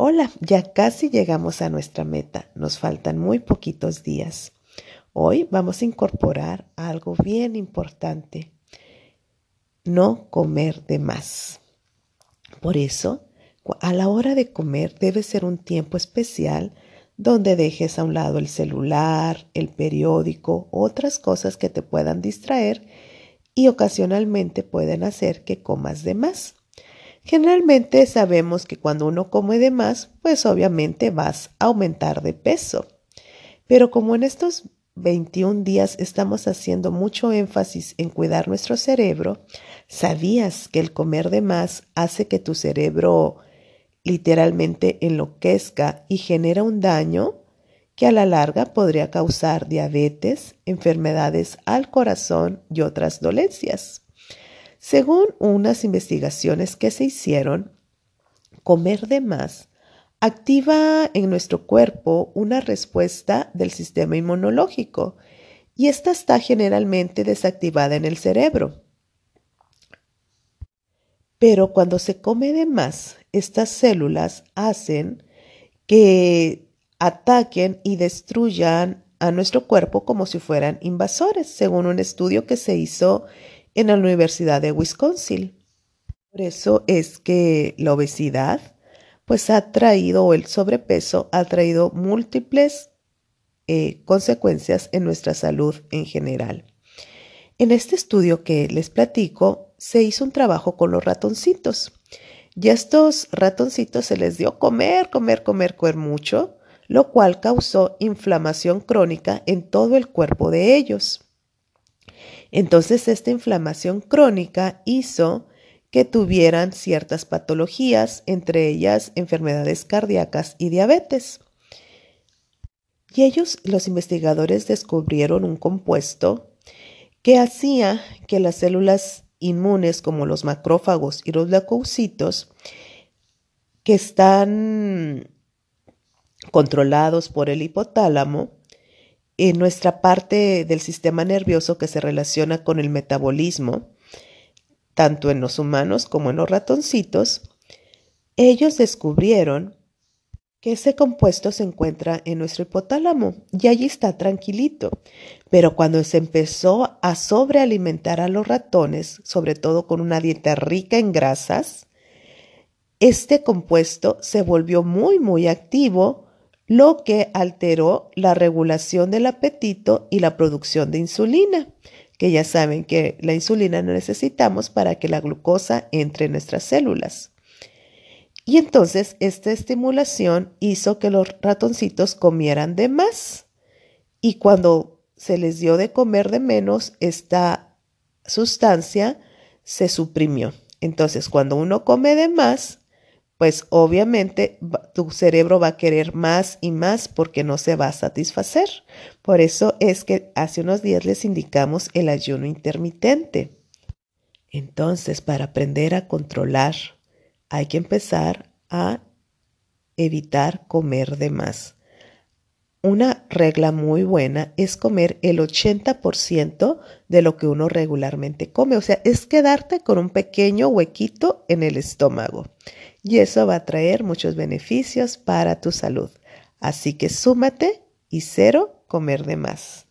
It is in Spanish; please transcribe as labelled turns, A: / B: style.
A: Hola, ya casi llegamos a nuestra meta. Nos faltan muy poquitos días. Hoy vamos a incorporar algo bien importante. No comer de más. Por eso, a la hora de comer debe ser un tiempo especial donde dejes a un lado el celular, el periódico, otras cosas que te puedan distraer y ocasionalmente pueden hacer que comas de más. Generalmente sabemos que cuando uno come de más, pues obviamente vas a aumentar de peso. Pero como en estos 21 días estamos haciendo mucho énfasis en cuidar nuestro cerebro, ¿sabías que el comer de más hace que tu cerebro literalmente enloquezca y genera un daño que a la larga podría causar diabetes, enfermedades al corazón y otras dolencias? Según unas investigaciones que se hicieron, comer de más activa en nuestro cuerpo una respuesta del sistema inmunológico y esta está generalmente desactivada en el cerebro. Pero cuando se come de más, estas células hacen que ataquen y destruyan a nuestro cuerpo como si fueran invasores, según un estudio que se hizo en la Universidad de Wisconsin. Por eso es que la obesidad, pues ha traído, o el sobrepeso, ha traído múltiples eh, consecuencias en nuestra salud en general. En este estudio que les platico, se hizo un trabajo con los ratoncitos. Y a estos ratoncitos se les dio comer, comer, comer, comer mucho, lo cual causó inflamación crónica en todo el cuerpo de ellos. Entonces esta inflamación crónica hizo que tuvieran ciertas patologías, entre ellas enfermedades cardíacas y diabetes. Y ellos, los investigadores, descubrieron un compuesto que hacía que las células inmunes como los macrófagos y los leucocitos, que están controlados por el hipotálamo, en nuestra parte del sistema nervioso que se relaciona con el metabolismo, tanto en los humanos como en los ratoncitos, ellos descubrieron que ese compuesto se encuentra en nuestro hipotálamo y allí está tranquilito. Pero cuando se empezó a sobrealimentar a los ratones, sobre todo con una dieta rica en grasas, este compuesto se volvió muy, muy activo lo que alteró la regulación del apetito y la producción de insulina, que ya saben que la insulina necesitamos para que la glucosa entre en nuestras células. Y entonces esta estimulación hizo que los ratoncitos comieran de más. Y cuando se les dio de comer de menos, esta sustancia se suprimió. Entonces, cuando uno come de más, pues obviamente tu cerebro va a querer más y más porque no se va a satisfacer. Por eso es que hace unos días les indicamos el ayuno intermitente. Entonces, para aprender a controlar, hay que empezar a evitar comer de más. Una regla muy buena es comer el 80% de lo que uno regularmente come, o sea, es quedarte con un pequeño huequito en el estómago y eso va a traer muchos beneficios para tu salud. Así que súmate y cero comer de más.